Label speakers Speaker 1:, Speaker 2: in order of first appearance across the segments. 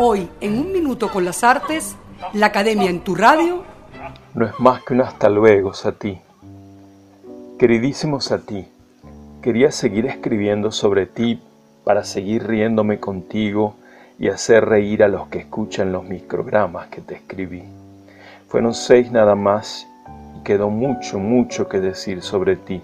Speaker 1: Hoy, en un minuto con las artes, la Academia en tu radio.
Speaker 2: No es más que un hasta luego, Sati. Queridísimo Sati, quería seguir escribiendo sobre ti para seguir riéndome contigo y hacer reír a los que escuchan los microgramas que te escribí. Fueron seis nada más y quedó mucho, mucho que decir sobre ti.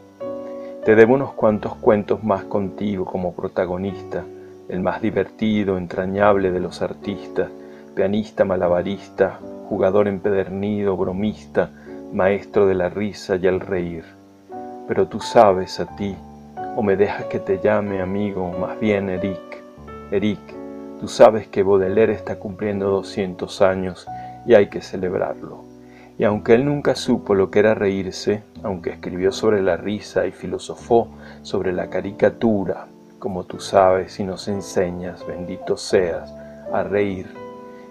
Speaker 2: Te debo unos cuantos cuentos más contigo como protagonista, el más divertido, entrañable de los artistas, pianista malabarista, jugador empedernido, bromista, maestro de la risa y el reír. Pero tú sabes a ti, o me dejas que te llame amigo, más bien Eric. Eric, tú sabes que Baudelaire está cumpliendo 200 años y hay que celebrarlo. Y aunque él nunca supo lo que era reírse, aunque escribió sobre la risa y filosofó sobre la caricatura, como tú sabes y nos enseñas, bendito seas, a reír,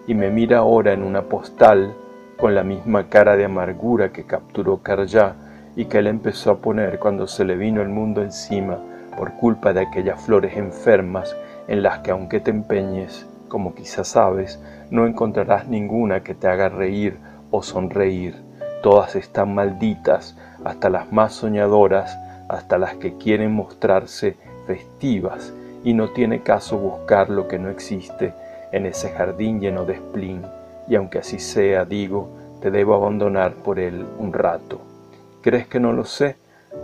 Speaker 2: y me mira ahora en una postal con la misma cara de amargura que capturó Carjá y que él empezó a poner cuando se le vino el mundo encima por culpa de aquellas flores enfermas en las que aunque te empeñes, como quizás sabes, no encontrarás ninguna que te haga reír o sonreír. Todas están malditas, hasta las más soñadoras, hasta las que quieren mostrarse festivas, y no tiene caso buscar lo que no existe en ese jardín lleno de spleen, y aunque así sea, digo, te debo abandonar por él un rato. ¿Crees que no lo sé?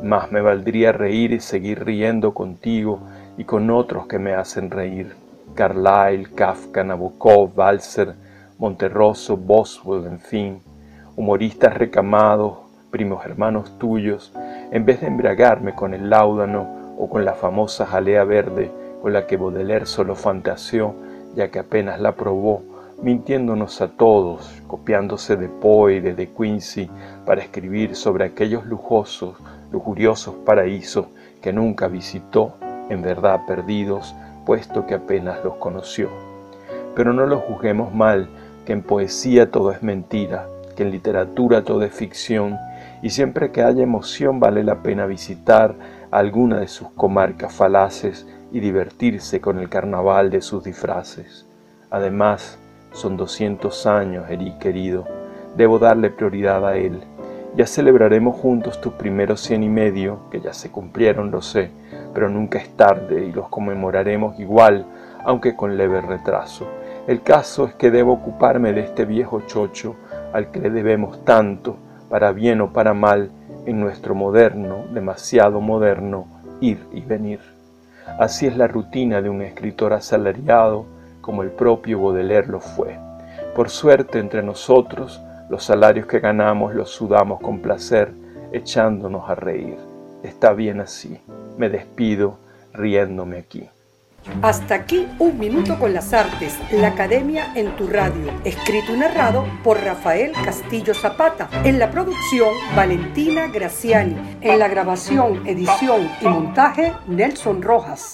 Speaker 2: Más me valdría reír y seguir riendo contigo y con otros que me hacen reír. Carlyle, Kafka, Nabokov, Balzer, Monterroso, Boswell, en fin, humoristas recamados, primos hermanos tuyos, en vez de embriagarme con el láudano o con la famosa jalea verde con la que Baudelaire solo fantaseó, ya que apenas la probó, mintiéndonos a todos, copiándose de Poe y de Quincy para escribir sobre aquellos lujosos, lujuriosos paraísos que nunca visitó, en verdad perdidos, puesto que apenas los conoció. Pero no lo juzguemos mal, que en poesía todo es mentira, que en literatura todo es ficción, y siempre que haya emoción vale la pena visitar alguna de sus comarcas falaces y divertirse con el carnaval de sus disfraces. Además, son 200 años, Eric querido, debo darle prioridad a él. Ya celebraremos juntos tus primeros cien y medio, que ya se cumplieron, lo sé, pero nunca es tarde y los conmemoraremos igual, aunque con leve retraso. El caso es que debo ocuparme de este viejo chocho al que le debemos tanto, para bien o para mal, en nuestro moderno, demasiado moderno, ir y venir. Así es la rutina de un escritor asalariado, como el propio Baudelaire lo fue. Por suerte entre nosotros, los salarios que ganamos los sudamos con placer, echándonos a reír. Está bien así. Me despido riéndome aquí.
Speaker 1: Hasta aquí un minuto con las artes, la academia en tu radio, escrito y narrado por Rafael Castillo Zapata, en la producción Valentina Graciani, en la grabación, edición y montaje Nelson Rojas.